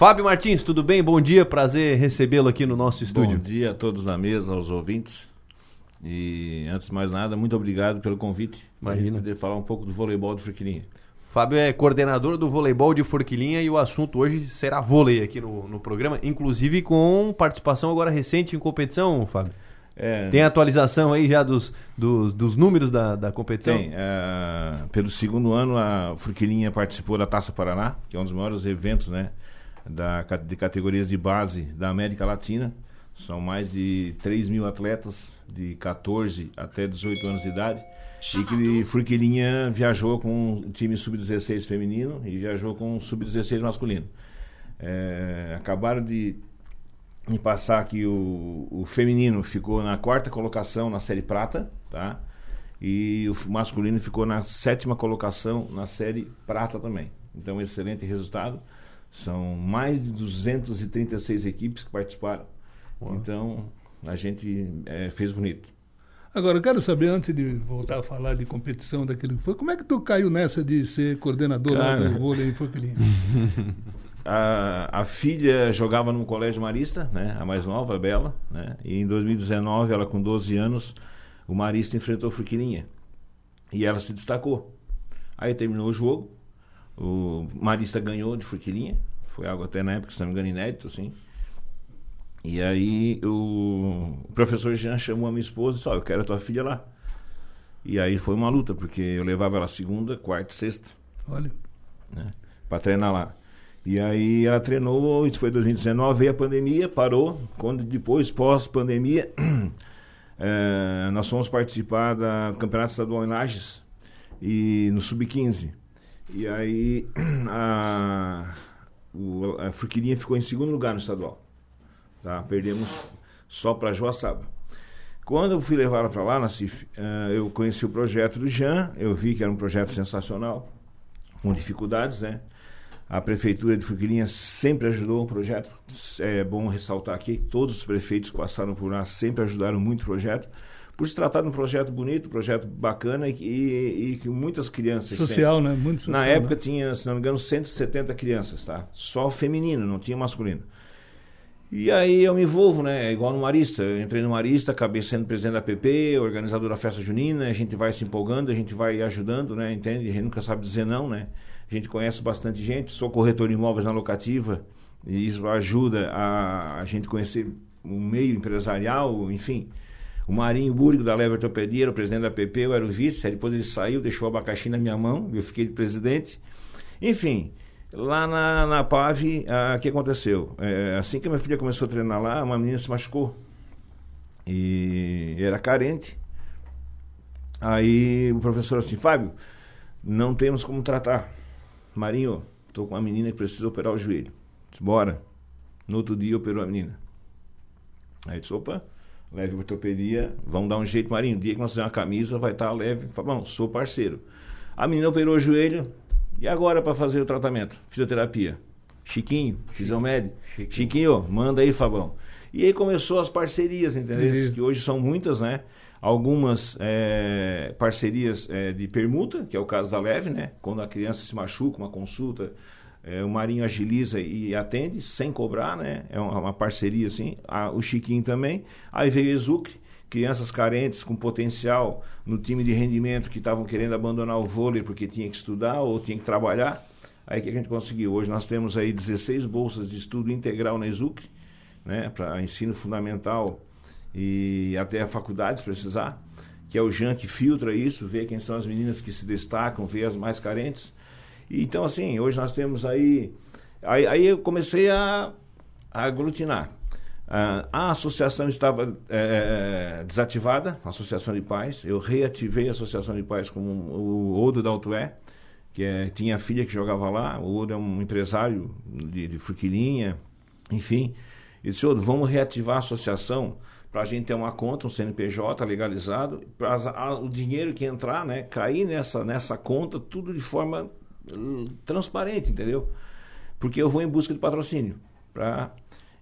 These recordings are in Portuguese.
Fábio Martins, tudo bem? Bom dia, prazer recebê-lo aqui no nosso estúdio. Bom dia a todos na mesa, aos ouvintes. E antes de mais nada, muito obrigado pelo convite. Imagina. poder falar um pouco do voleibol de Forquilinha. Fábio é coordenador do voleibol de Forquilinha e o assunto hoje será vôlei aqui no, no programa, inclusive com participação agora recente em competição, Fábio. É, Tem atualização aí já dos, dos, dos números da, da competição? Tem. é, pelo segundo ano, a Forquilinha participou da Taça Paraná, que é um dos maiores eventos né, da, de categorias de base da América Latina. São mais de 3 mil atletas de 14 até 18 anos de idade. E que Forquilinha viajou com o time sub-16 feminino e viajou com o sub-16 masculino. É, acabaram de me passar que o, o feminino ficou na quarta colocação na série prata, tá? E o masculino ficou na sétima colocação na série prata também. Então, excelente resultado. São mais de 236 equipes que participaram. Então, a gente eh, fez bonito. Agora, eu quero saber, antes de voltar a falar de competição daquilo que foi, como é que tu caiu nessa de ser coordenador lá Cara. do vôlei Forquilinha? A, a filha jogava num colégio marista, né? A mais nova, a Bela, né? E em 2019, ela com 12 anos, o marista enfrentou o Forquilinha. E ela se destacou. Aí terminou o jogo, o marista ganhou de Forquilinha, foi algo até na época, se não me engano, inédito, assim. E aí o, professor Jean chamou a minha esposa e disse, ó, eu quero a tua filha lá. E aí foi uma luta, porque eu levava ela segunda, quarta e sexta Olha, né, para treinar lá. E aí ela treinou, isso foi 2019, veio a pandemia, parou. Quando depois, pós-pandemia, eh, nós fomos participar da- do Campeonato Estadual em Lages e no Sub-15. E aí a, o, a Forquilinha ficou em segundo lugar no estadual. Tá? Perdemos só para Joaçaba. Quando eu fui levar ela para lá, Nassif, eh, eu conheci o projeto do Jean, eu vi que era um projeto sensacional com dificuldades, né? A prefeitura de Forquilinha sempre ajudou o projeto. É bom ressaltar aqui, todos os prefeitos que passaram por lá sempre ajudaram muito o projeto. Por se tratar de um projeto bonito, um projeto bacana e, e, e que muitas crianças... social, né? Muito social. Na época né? tinha, se não me engano, 170 crianças, tá? Só feminino, não tinha masculino. E aí eu me envolvo, né? É igual no Marista. Eu entrei no Marista, acabei sendo presidente da PP, organizador da festa junina, a gente vai se empolgando, a gente vai ajudando, né? Entende? A gente nunca sabe dizer não, né? A gente conhece bastante gente, sou corretor de imóveis na locativa, e isso ajuda a, a gente conhecer o meio empresarial, enfim. O Marinho Búrigo da Leva Ortopedia era o presidente da PP, eu era o vice, aí depois ele saiu, deixou o abacaxi na minha mão, eu fiquei de presidente. Enfim, lá na, na PAV, ah, o que aconteceu? É, assim que minha filha começou a treinar lá, uma menina se machucou. E era carente. Aí o professor assim, Fábio, não temos como tratar. Marinho, estou com uma menina que precisa operar o joelho. Disse, bora. No outro dia operou a menina. Aí disse, opa, leve ortopedia, vamos dar um jeito, Marinho. O dia que nós fizermos uma camisa, vai estar leve. Falei, bom, sou parceiro. A menina operou o joelho, e agora para fazer o tratamento? Fisioterapia. Chiquinho, Fisiomed. Chiquinho. Chiquinho, manda aí, Fabão. E aí começou as parcerias, entendeu? Que hoje são muitas, né? Algumas eh, parcerias eh, de permuta, que é o caso da Leve, né? Quando a criança se machuca, uma consulta, eh, o Marinho agiliza e atende sem cobrar, né? É uma, parceria assim. Ah, o Chiquinho também. Aí veio o Exucre, crianças carentes com potencial no time de rendimento que estavam querendo abandonar o vôlei porque tinha que estudar ou tinha que trabalhar. Aí o que a gente conseguiu? Hoje nós temos aí 16 bolsas de estudo integral na Exucre, né? Para ensino fundamental e até a faculdade se precisar, que é o Jean que filtra isso, vê quem são as meninas que se destacam, vê as mais carentes. Então, assim, hoje nós temos aí. Aí, aí eu comecei a, a aglutinar. Ah, a associação estava eh, desativada, a Associação de Pais. Eu reativei a Associação de Pais com o Odo da Altué, que é, tinha filha que jogava lá. O Odo é um empresário de, de Furquilinha, enfim. E disse, Odo, vamos reativar a associação para a gente ter uma conta, um CNPJ legalizado, para o dinheiro que entrar, né, cair nessa, nessa conta, tudo de forma transparente, entendeu? Porque eu vou em busca de patrocínio. Pra...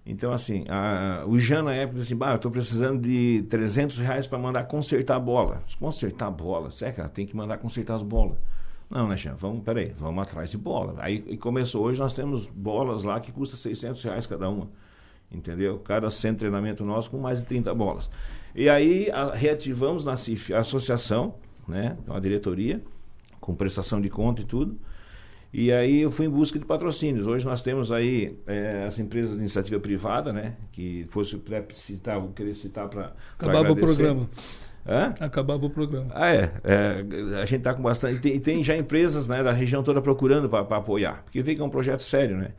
Então, assim, a, o Jean na época disse assim, bah, eu estou precisando de 300 reais para mandar consertar a bola. Consertar a bola? Sério, cara, tem que mandar consertar as bolas. Não, né, Jean? Vamos, peraí, vamos atrás de bola. Aí começou. Hoje nós temos bolas lá que custa 600 reais cada uma. Entendeu? Cada centro de treinamento nosso com mais de 30 bolas. E aí a, reativamos na CIF, a associação, né? Uma diretoria, com prestação de conta e tudo. E aí eu fui em busca de patrocínios. Hoje nós temos aí é, as empresas de iniciativa privada, né? Que fosse citar, vou querer citar para. Acabava o programa. Hã? Acabava o programa. Ah, é. é a gente está com bastante. E tem, tem, já empresas né, da região toda procurando para apoiar, porque vê que é um projeto sério, né?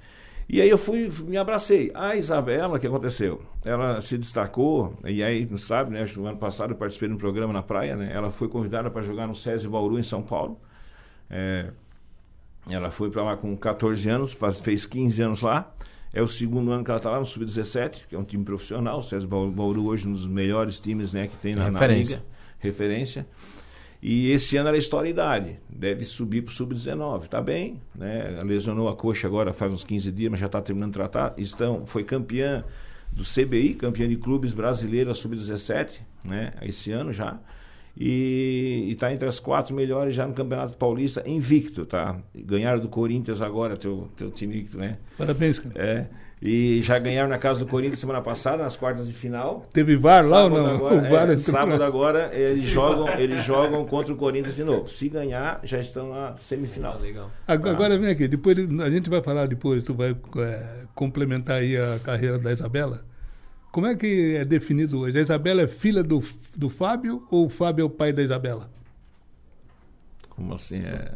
E aí eu fui, me abracei. A Isabela, o que aconteceu? Ela se destacou, e aí, não sabe, né? No ano passado eu participei de um programa na praia, né? Ela foi convidada para jogar no SESI Bauru, em São Paulo. É, ela foi para lá com 14 anos, faz, fez 15 anos lá. É o segundo ano que ela está lá no Sub-17, que é um time profissional. O César Bauru hoje um dos melhores times né, que tem na, referência. na liga. Referência. E esse ano ela é história idade. Deve subir para o Sub-19. Está bem. Né? Lesionou a coxa agora faz uns 15 dias, mas já está terminando de tratar. Estão, foi campeã do CBI, campeã de clubes brasileiros Sub-17, né? esse ano já e está entre as quatro melhores já no Campeonato Paulista, invicto, tá? Ganharam do Corinthians agora, teu, teu time invicto, né? Parabéns, cara. É. E já ganharam na casa do Corinthians semana passada, nas quartas de final. Teve VAR lá ou não? Agora, o VAR é, sábado agora eles jogam, eles jogam contra o Corinthians de novo. Se ganhar, já estão na semifinal. Legal. Agora, tá. agora vem aqui, depois a gente vai falar depois, tu vai é, complementar aí a carreira da Isabela. Como é que é definido hoje? A Isabela é filha do, do Fábio ou o Fábio é o pai da Isabela? Como assim? É...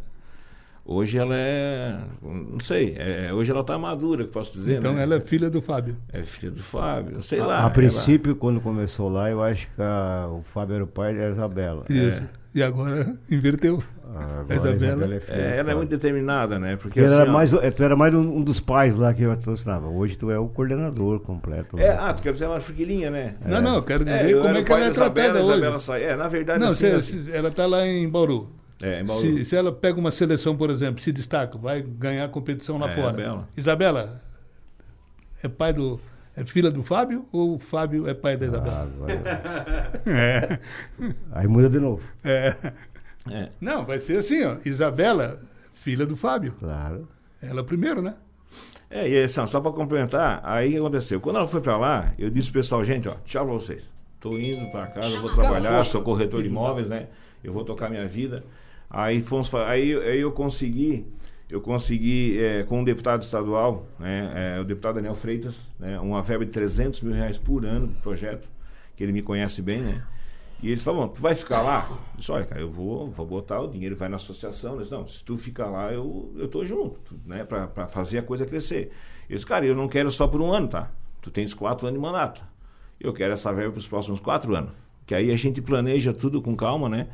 Hoje ela é. Não sei. É, hoje ela está madura, que posso dizer. Então né? ela é filha do Fábio. É filha do Fábio, sei a, lá. A ela... princípio, quando começou lá, eu acho que a, o Fábio era o pai da Isabela. Isso. É. E agora inverteu. Agora a Isabela, é, é ela é muito determinada, né? Porque assim, era mais, tu era mais um, um, dos pais lá que eu patrocinava. Hoje tu é o coordenador completo. É, ah, tu quer dizer uma friquilinha, né? Não, não, eu quero dizer é, como é que ela é tratada hoje. Isabela sai. É, na verdade, não, assim, assim, ela está lá em Bauru. É, em Bauru. Se, se, ela pega uma seleção, por exemplo, se destaca, vai ganhar competição lá é, fora. Bela. Isabela, é pai do. É filha do Fábio ou o Fábio é pai da Isabela? Ah, é. Aí muda de novo. É. É. Não, vai ser assim, ó. Isabela, filha do Fábio. Claro. Ela primeiro, né? É, e assim, só para complementar, aí o que aconteceu? Quando ela foi para lá, eu disse pro pessoal, gente, ó, tchau pra vocês. Tô indo para casa, vou trabalhar, sou corretor de imóveis, né? Eu vou tocar minha vida. Aí fomos, aí, aí eu consegui, eu consegui é, com um deputado estadual, né, é, o deputado Daniel Freitas, né, uma verba de 300 mil reais por ano do projeto, que ele me conhece bem, né? E eles falaram, tu vai ficar lá? Eu disse, olha, cara, eu vou, vou botar o dinheiro, vai na associação. Eles, não, se tu ficar lá, eu, eu tô junto, né? Pra, pra fazer a coisa crescer. Eu disse, cara, eu não quero só por um ano, tá? Tu tens quatro anos de mandato. Eu quero essa verba para os próximos quatro anos. Que aí a gente planeja tudo com calma, né?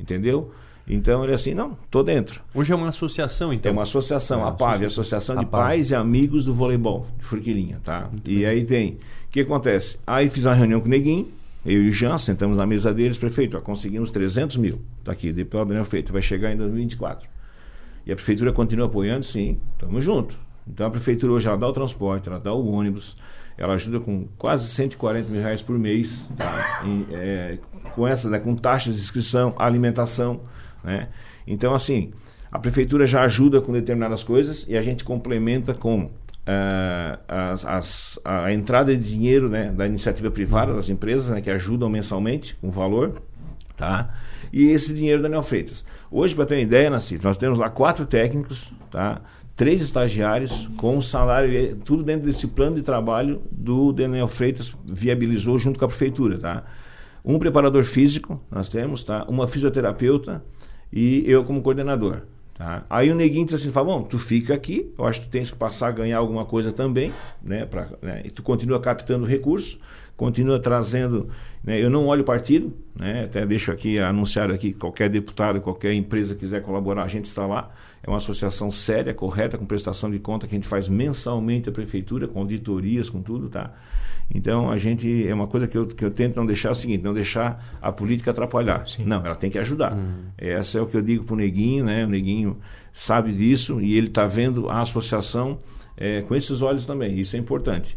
Entendeu? Então ele assim, não, tô dentro. Hoje é uma associação, então? É uma associação, é, a PAV, Associação de Pais e Amigos do Voleibol, de Furquilinha, tá? Muito e bem. aí tem, o que acontece? Aí fiz uma reunião com o Neguinho, eu e o Jean sentamos na mesa deles, prefeito, ó, conseguimos 300 mil. Está aqui, depois o feito, vai chegar em 2024. E a prefeitura continua apoiando? Sim, estamos juntos. Então a prefeitura hoje ela dá o transporte, ela dá o ônibus, ela ajuda com quase 140 mil reais por mês, tá? em, é, com essa, né, com taxas de inscrição, alimentação, né? Então assim, a prefeitura já ajuda com determinadas coisas e a gente complementa com as, as, a entrada de dinheiro né, da iniciativa privada, das empresas, né, que ajudam mensalmente com valor, tá? E esse dinheiro Daniel Freitas. Hoje, para ter uma ideia, Nassif, nós temos lá quatro técnicos, tá? Três estagiários com salário, tudo dentro desse plano de trabalho do Daniel Freitas viabilizou junto com a prefeitura, tá? Um preparador físico, nós temos, tá? Uma fisioterapeuta e eu como coordenador. Tá? Aí o neguinho disse assim, fala, bom, tu fica aqui, eu acho que tu tens que passar a ganhar alguma coisa também, né? Pra, né? E tu continua captando recursos, continua trazendo, né? eu não olho partido, né? até deixo aqui anunciado aqui, qualquer deputado, qualquer empresa quiser colaborar, a gente está lá, é uma associação séria, correta, com prestação de conta que a gente faz mensalmente a prefeitura, com auditorias, com tudo, tá? Então, a gente, é uma coisa que eu, que eu tento não deixar é o seguinte, não deixar a política atrapalhar. Sim. Não, ela tem que ajudar. Uhum. Essa é o que eu digo para o Neguinho, né? O Neguinho sabe disso e ele está vendo a associação é, com esses olhos também. Isso é importante.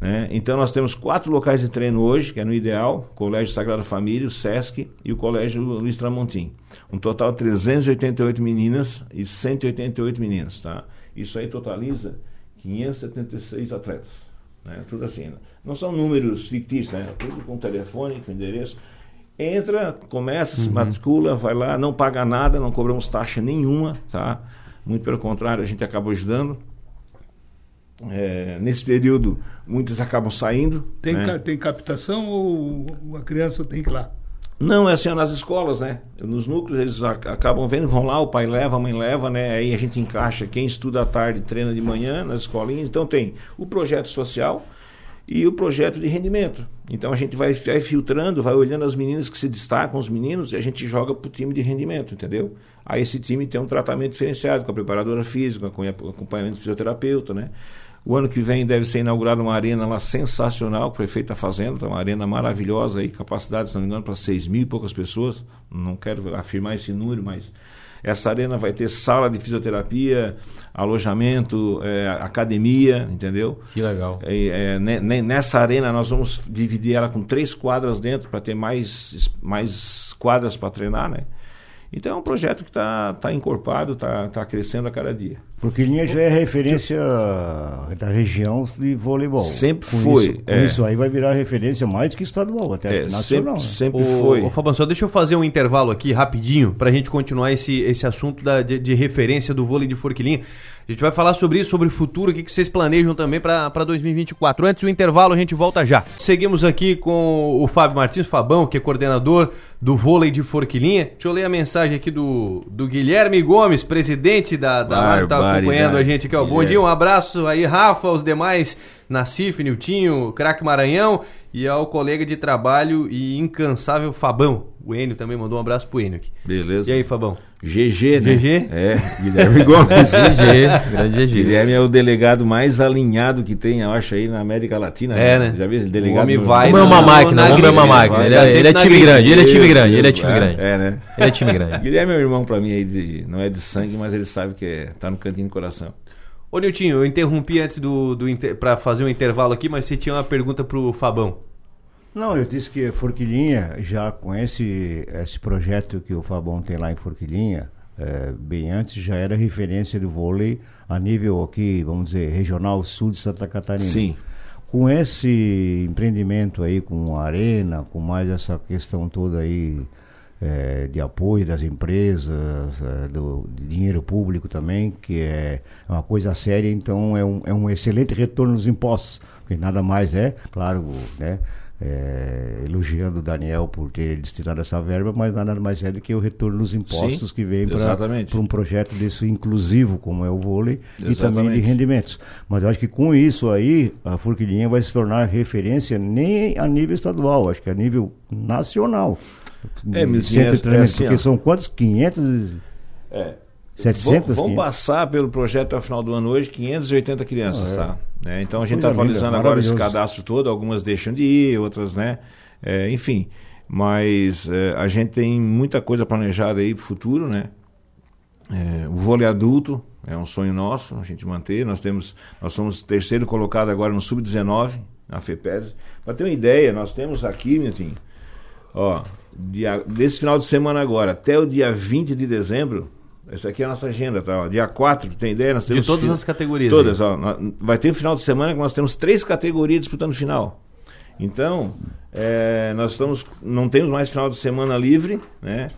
Né? Então nós temos quatro locais de treino hoje, que é no Ideal, Colégio Sagrada Família, o SESC e o Colégio Luiz Tramontim. Um total de 388 meninas e 188 meninos. Tá? Isso aí totaliza 576 atletas. Né? Tudo assim. Não são números fictícios, né? tudo com telefone, com endereço. Entra, começa, se matricula, vai lá, não paga nada, não cobramos taxa nenhuma, tá? Muito pelo contrário, a gente acaba ajudando. É, nesse período, muitos acabam saindo. Tem, né? ca- tem captação ou a criança tem que ir lá? Não, é assim, nas escolas, né? Nos núcleos eles ac- acabam vendo, vão lá, o pai leva, a mãe leva, né? Aí a gente encaixa quem estuda à tarde treina de manhã nas escolinhas. Então tem o projeto social e o projeto de rendimento. Então a gente vai, vai filtrando, vai olhando as meninas que se destacam, os meninos, e a gente joga pro time de rendimento, entendeu? Aí esse time tem um tratamento diferenciado com a preparadora física, com o acompanhamento fisioterapeuta, né? O ano que vem deve ser inaugurada uma arena lá sensacional, que o prefeito está fazendo, tá uma arena maravilhosa aí, capacidade, se não me engano, para 6 mil e poucas pessoas. Não quero afirmar esse número, mas essa arena vai ter sala de fisioterapia, alojamento, é, academia, entendeu? Que legal. É, é, ne- ne- nessa arena nós vamos dividir ela com três quadras dentro para ter mais, mais quadras para treinar, né? Então é um projeto que está tá encorpado, está tá crescendo a cada dia. Forquilinha já é referência da região de voleibol. Sempre Com foi, Isso, com é. isso aí vai virar referência mais que estadual, até É, nacional. sempre, né? sempre Ô, foi. ô, Fabão, só deixa eu fazer um intervalo aqui rapidinho para a gente continuar esse, esse assunto da- de, de referência do vôlei de Forquilinha. A gente vai falar sobre isso, sobre o futuro, o que, vocês planejam também para 2024. Antes do intervalo, a gente volta já. Seguimos aqui com o Fábio Martins, Fabão, que é coordenador do vôlei de Forquilinha. Deixa eu ler a mensagem aqui do, do Guilherme Gomes, presidente da, da que tá acompanhando a gente aqui. Ó. Bom dia, um abraço aí, Rafa, os demais, Nacif, Niltinho, Craque Maranhão e ao colega de trabalho e incansável Fabão. O Enio também mandou um abraço pro Enio aqui. Beleza. E aí, Fabão? GG, né? GG? É, Guilherme Gomes. GG, grande GG. Guilherme é o delegado mais alinhado que tem, eu acho, aí na América Latina. É, né? Já viu esse O delegado? homem no- vai Como é uma máquina, na o homem é uma grife, máquina. Ele é, ele é na time grande, ele é time grande, ele é time é, grande. É, né? Ele é time grande. Guilherme é um irmão pra mim aí, de, não é de sangue, mas ele sabe que é, tá no cantinho do coração. Ô, Niltinho, eu interrompi antes do, do inter... para fazer um intervalo aqui, mas você tinha uma pergunta pro Fabão. Não, eu disse que Forquilinha, já com esse, esse projeto que o Fabão tem lá em Forquilinha, eh, bem antes já era referência do vôlei a nível aqui, vamos dizer, regional sul de Santa Catarina. Sim. Com esse empreendimento aí, com a arena, com mais essa questão toda aí eh, de apoio das empresas, eh, do de dinheiro público também, que é uma coisa séria, então é um, é um excelente retorno dos impostos, porque nada mais é, claro, né? Eh, elogiando o Daniel por ter destinado essa verba, mas nada mais é do que o retorno dos impostos Sim, que vem exatamente. para um projeto desse inclusivo como é o vôlei e também de Exatamente. rendimentos. Mas eu acho que com isso aí, a Forquilinha vai se tornar referência nem a nível estadual, acho que a nível nacional. É, Em Milton, centro é- de treinamento, é assim, porque são quantos? 500? É. 700? Vão, vão 500? passar pelo projeto até o final do ano hoje 580 crianças, Ah, é. tá? Né? Então a gente está atualizando agora esse cadastro todo, algumas deixam de ir, outras, né? É, enfim, mas é, a gente tem muita coisa planejada aí para o futuro, né? É, o vôlei adulto é um sonho nosso, a gente manter. Nós temos, nós somos terceiro colocado agora no sub-19 na FEPES. Para ter uma ideia, nós temos aqui, Milton, ó, dia, desse final de semana agora até o dia 20 de dezembro, essa aqui é a nossa agenda, tá? Ó, dia 4, tem ideia? Nós De temos todas fi- as categorias. Todas, ó. Vai ter um final de semana que nós temos três categorias disputando final. Então, é, nós estamos, não temos mais final de semana livre, né?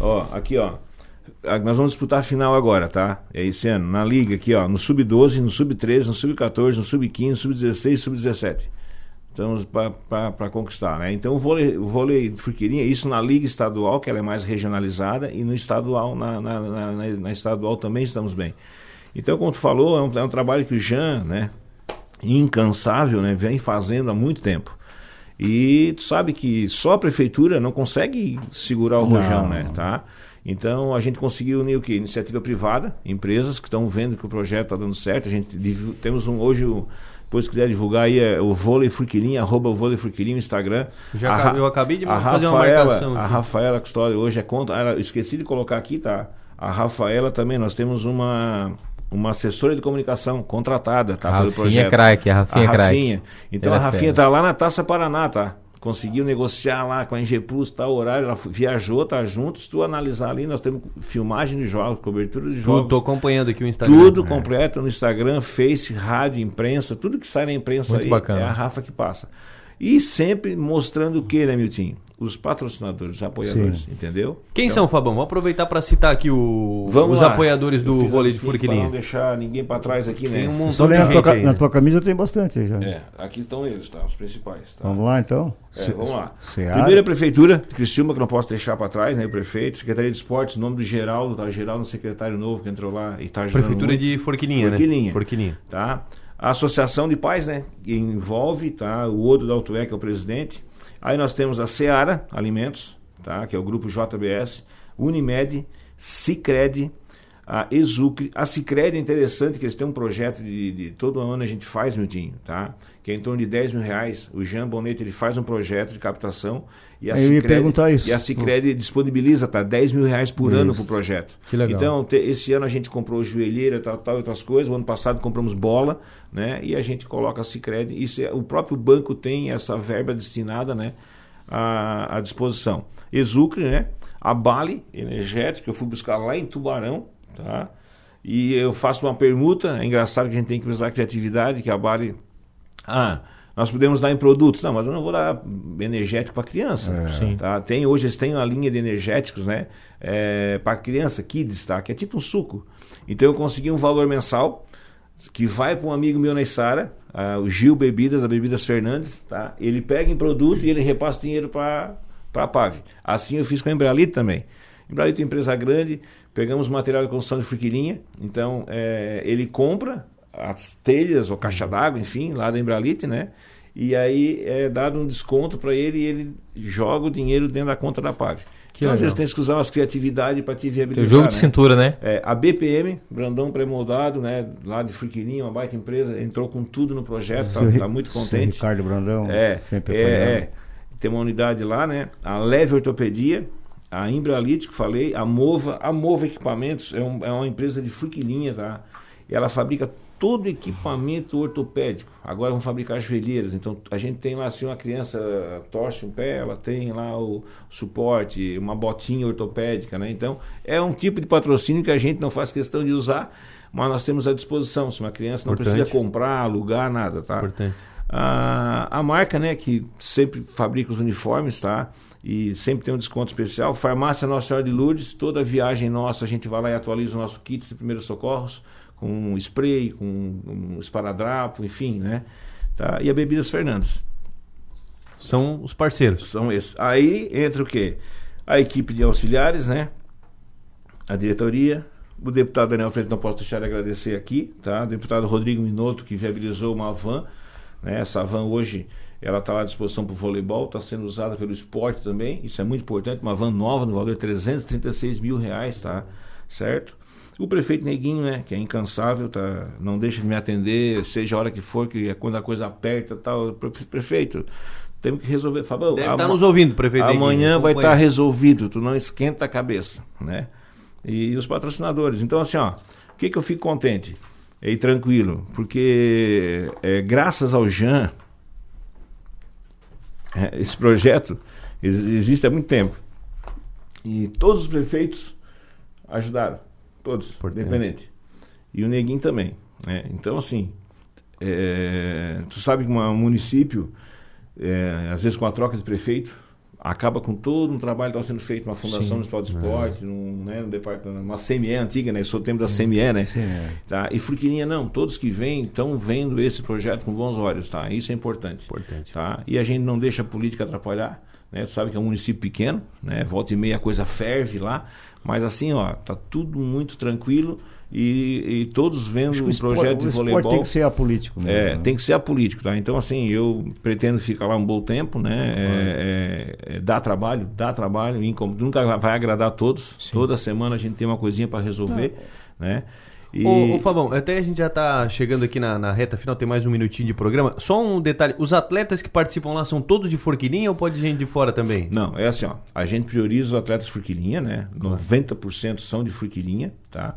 Ó, aqui, ó. Nós vamos disputar a final agora, tá? É esse ano, na liga aqui, ó, no sub-12, no sub-13, no sub-14, no sub-15, no sub-16, sub-17. Estamos para conquistar, né? Então o vôlei, o vôlei de Furquirinha, isso na liga estadual, que ela é mais regionalizada, e no estadual, na, na, na- na- estadual também estamos bem. Então, como tu falou, é um, é um trabalho que o Jean, né, incansável, né, vem fazendo há muito tempo. E tu sabe que só a prefeitura não consegue segurar o Não. rojão, né, tá? Então a gente conseguiu unir o que? Iniciativa privada, empresas que estão vendo que o projeto está dando certo. A gente temos um hoje o depois se quiser divulgar aí é o vôlei Furquilinha, arroba vôlei Furquilinha no Instagram. Já A eu acabei de a fazer uma Rafaela, marcação A aqui. Rafaela Custódio hoje é conta. eu esqueci de colocar aqui, tá? A Rafaela também, nós temos uma uma assessora de comunicação contratada, tá? A pelo Rafinha projeto. é craque, a Rafinha é craque. Rafinha. Então Ela a é Rafinha fera. tá lá na Taça Paraná, tá? Conseguiu negociar lá com a Engie Plus, tá horário, ela viajou, tá junto. Se tu analisar ali, nós temos filmagem de jogos, cobertura de Tudo, jogos. tô acompanhando aqui o Instagram. Tudo É. completo no Instagram, Face, rádio, imprensa, tudo que sai na imprensa Muito aí bacana. é a Rafa que passa. E sempre mostrando o que, né, Miltinho? Os patrocinadores, os apoiadores, entendeu? Quem são, Fabão? Vamos aproveitar para citar aqui o, Vamos os lá. apoiadores do vôlei de assim pra Forquilinha. não deixar ninguém para trás aqui, né? Tem um montão Só de ler na, gente tua, aí, na tua camisa tem bastante aí já. É, aqui estão eles, tá? Os principais, tá? Vamos lá então? É, Se- vamos lá. Seara. Primeira prefeitura, Criciúma, que não posso deixar para trás, né? O prefeito, Secretaria de Esportes, nome do Geraldo, tá? Geraldo, secretário novo que entrou lá e tá ajudando Prefeitura muito. de Forquilinha, Forquilinha. né? Forquilinha. tá? A Associação de Pais, né? Que envolve, tá? O Odo da Altué, que é o presidente. Aí nós temos a Seara Alimentos, tá? Que é o grupo JBS, Unimed, Cicred, a Exucre. A Cicred é interessante que eles têm um projeto de, de- todo ano a gente faz, Miltinho, tá? Que é em torno de 10 mil reais. O Jean Bonetti ele faz um projeto de captação e a Eu ia Cicred- perguntar isso. E a Cicred disponibiliza, tá? 10 mil reais por ano Isso. pro projeto. Que legal. Então, te- esse ano a gente comprou joelheira, tal, tal, e outras coisas. O ano passado compramos bola, né? E a gente coloca a Cicred. Isso é- o próprio banco tem essa verba destinada, né? À, à disposição. Exucre, né? A Bali Energética, eu fui buscar lá em Tubarão, tá? E eu faço uma permuta. É engraçado que a gente tem que usar a criatividade, que a Bali... Ah, nós podemos dar em produtos. Não, mas eu não vou dar energético para criança. Sim. Tá? Tem, hoje eles têm uma linha de energéticos, né? para criança, kids, tá? Que é tipo um suco. Então eu consegui um valor mensal que vai para um amigo meu na Isara, ah, o Gil Bebidas, a Bebidas Fernandes, tá? Ele pega em produto e ele repassa dinheiro para a PAV. Assim eu fiz com a Embralite também. Embralite é uma empresa grande, pegamos material de construção de friquilinha, então eh, ele compra as telhas ou caixa d'água, enfim, lá da Embralite, né? E aí é dado um desconto para ele e ele joga o dinheiro dentro da conta da PAV. Que então, às vezes tem que usar umas criatividade para te Tem viabilizar. o jogo de né? cintura, né? É, a BPM, Brandão Pré-Moldado, né, lá de Friquilinha, uma baita empresa, entrou com tudo no projeto, tá, tá muito contente. Ricardo Brandão. É, sempre é, é. Tem uma unidade lá, né? A Leve Ortopedia, a Imbralite, que falei, a Mova, a Mova Equipamentos, é, um- é uma empresa de friquilinha, tá? Ela fabrica todo equipamento ortopédico. Agora vão fabricar joelheiras. Então a gente tem lá, se uma criança torce um pé, ela tem lá o suporte, uma botinha ortopédica, né? Então é um tipo de patrocínio que a gente não faz questão de usar, mas nós temos à disposição. Se uma criança não Importante. precisa comprar, alugar, nada, tá? Importante. A, a marca, né, que sempre fabrica os uniformes, tá? E sempre tem um desconto especial. Farmácia Nossa Senhora de Lourdes, toda viagem nossa a gente vai lá e atualiza o nosso kit de primeiros socorros, com spray, com um esparadrapo, enfim, né? Tá? E a Bebidas Fernandes. São os parceiros. São esses. Aí entra o quê? A equipe de auxiliares, né? A diretoria. O deputado Daniel Freitas, não posso deixar de agradecer aqui, tá? O deputado Rodrigo Minotto, que viabilizou uma van. Né? Essa van hoje, ela está à disposição para o voleibol, está sendo usada pelo esporte também. Isso é muito importante. Uma van nova, no valor de 336 mil reais, tá? Certo? O prefeito Neguinho, né, que é incansável, tá, não deixa de me atender, seja a hora que for, que é quando a coisa aperta tal. Pre- Prefeito, temos que resolver. Fabão, Deve estar nos ouvindo, prefeito. Amanhã Neguinho. vai estar Acompanha. resolvido, tu não esquenta a cabeça, né? E os patrocinadores. Então, assim, ó, o que, que eu fico contente e tranquilo? Porque é, graças ao Jean, esse projeto ex- existe há muito tempo. E todos os prefeitos ajudaram. Todos, Importante. independente. E o Neguinho também. né? Então, assim, é, tu sabe que um município, é, às vezes com a troca de prefeito, acaba com todo um trabalho que está sendo feito numa Fundação Sim. Municipal de Esporte, num, né, num departamento, uma CME antiga, né? Eu sou do tempo da CME, né? Sim, é. Tá? E Furquilinha não, todos que vêm estão vendo esse projeto com bons olhos, tá? Isso é importante. Importante. Tá? E a gente não deixa a política atrapalhar, né? Tu sabe que é um município pequeno, né? Volta e meia a coisa ferve lá, mas assim, ó, tá tudo muito tranquilo e, e todos vendo o esporte- projeto de o voleibol. tem que ser apolítico. mesmo, É, né? tem que ser apolítico, tá? Então, assim, eu pretendo ficar lá um bom tempo, né? É, é, é, dá trabalho, dá trabalho, incom- nunca vai agradar a todos. Toda semana a gente tem uma coisinha para resolver, né? E... Ô, ô, Fabão, até a gente já tá chegando aqui na, na reta final, tem mais um minutinho de programa. Só um detalhe, os atletas que participam lá são todos de Forquilinha ou pode gente de fora também? Não, é assim, ó. A gente prioriza os atletas furquilinha, né? 90% são de furquilinha, tá?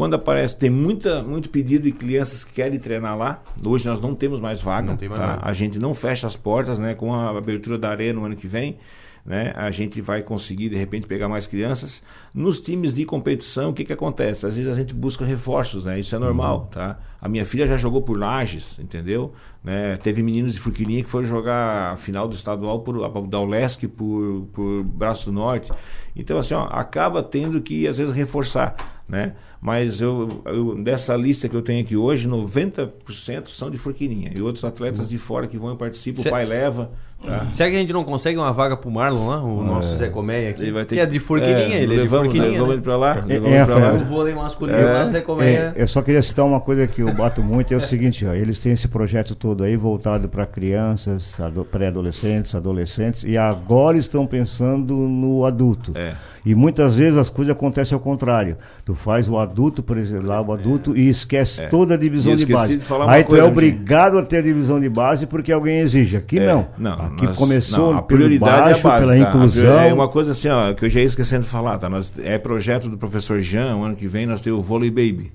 Quando aparece, tem muita, muito pedido de crianças que querem treinar lá. Hoje nós não temos mais vaga. Não tem mais tá? vaga. A gente não fecha as portas, né? Com a abertura da arena no ano que vem, né? A gente vai conseguir de repente pegar mais crianças. Nos times de competição, o que que acontece? Às vezes a gente busca reforços, né? Isso é normal, tá? A minha filha já jogou por Lages, entendeu? Né? Teve meninos de Furquilinha que foram jogar a final do estadual por da Ulesc por por Braço do Norte. Então assim, ó, acaba tendo que às vezes reforçar, né? Mas eu, eu dessa lista que eu tenho aqui hoje, 90% são de Furquilinha e outros atletas de fora que vão e participam, o pai leva, tá? Será que a gente não consegue uma vaga pro Marlon lá? O nosso Zé Coméia aqui. Ele vai ter que é de Forquilinha, ele é de levamos, Forquilinha. levamos né? ele pra lá, É, levamos é, pra lá. O vôlei masculino lá, o Zé. É, eu só queria citar uma coisa que eu bato muito, é o seguinte, ó, eles têm esse projeto todo aí voltado para crianças, ado- pré-adolescentes, adolescentes, e agora estão pensando no adulto. É. E muitas vezes as coisas acontecem ao contrário. Tu faz o adulto, por exemplo, lá o adulto, e esquece É. toda a divisão de base. de Aí tu coisa, é obrigado a ter a divisão de base porque alguém exige. Aqui É, não. não Aqui nós- começou não, a prioridade baixo, é a base, pela tá? Inclusão. É uma coisa assim, ó, que eu já ia esquecendo de falar, tá? Nós, é projeto do professor Jean, o ano que vem nós temos o Vôlei Baby.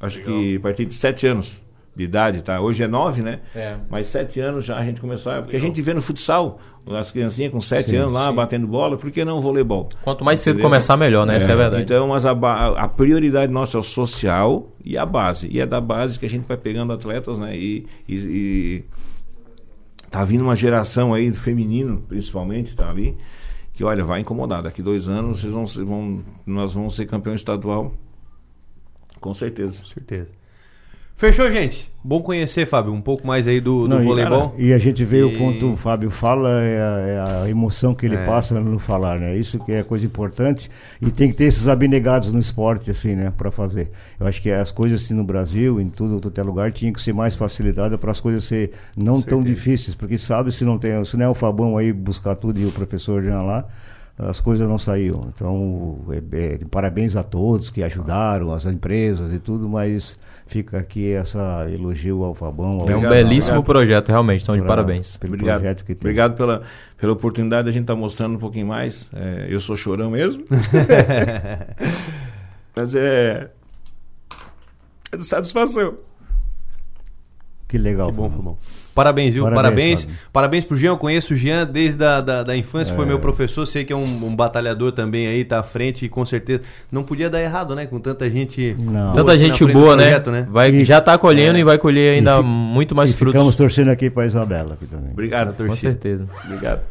Acho que a partir de sete anos de idade, tá? Hoje é nove, né? É. Mas sete anos já a gente começou, porque a gente vê no futsal, as criancinhas com sete Sim, anos lá sim. batendo bola, por que não voleibol? Quanto mais cedo Entendeu? começar, melhor, né? Essa é a verdade. Então, mas a, a prioridade nossa é o social e a base. E é da base que a gente vai pegando atletas, né? E, e, e tá vindo uma geração aí do feminino, principalmente, tá ali, que olha, vai incomodar. Daqui dois anos vocês vão, ser- vão, nós vamos ser campeão estadual. Com certeza. certeza. Fechou, gente? Bom conhecer, Fábio, um pouco mais aí do, do Não, e- voleibol. E a gente vê E- o quanto o Fábio fala, é a, é a emoção que ele É. passa no falar, né? Isso que é coisa importante e tem que ter esses abnegados no esporte, assim, né? Para fazer. Eu acho que as coisas assim no Brasil, em tudo, todo lugar, tinha que ser mais facilitada para as coisas ser não tão certeza. difíceis, porque sabe se não tem, se não é o Fabão aí buscar tudo e o professor já lá, as coisas não saíam. Então, é- é, parabéns a todos que ajudaram, as empresas e tudo, mas fica aqui essa elogio ao Fabão. ao É um Obrigado, belíssimo obrigado. projeto, realmente. Então, de pra- parabéns. Pelo Obrigado. projeto que tem. Obrigado pela, pela oportunidade de a gente estar mostrando um pouquinho mais. É, eu sou chorão mesmo. Mas é. É de satisfação. Que legal. Que bom. Fabão. Parabéns, viu? Parabéns. Parabéns, Parabéns, pro Jean. Eu conheço o Jean desde a da, da infância, foi É. meu professor. Sei que é um, um batalhador também aí, tá à frente e com certeza. Não podia dar errado, né? Com tanta gente. Não. Tanta gente boa, né? projeto, né? Vai, E- já tá colhendo é. e vai colher ainda E fi- muito mais e frutos. ficamos torcendo aqui para Isabela aqui também. Obrigado, Com certeza. Obrigado.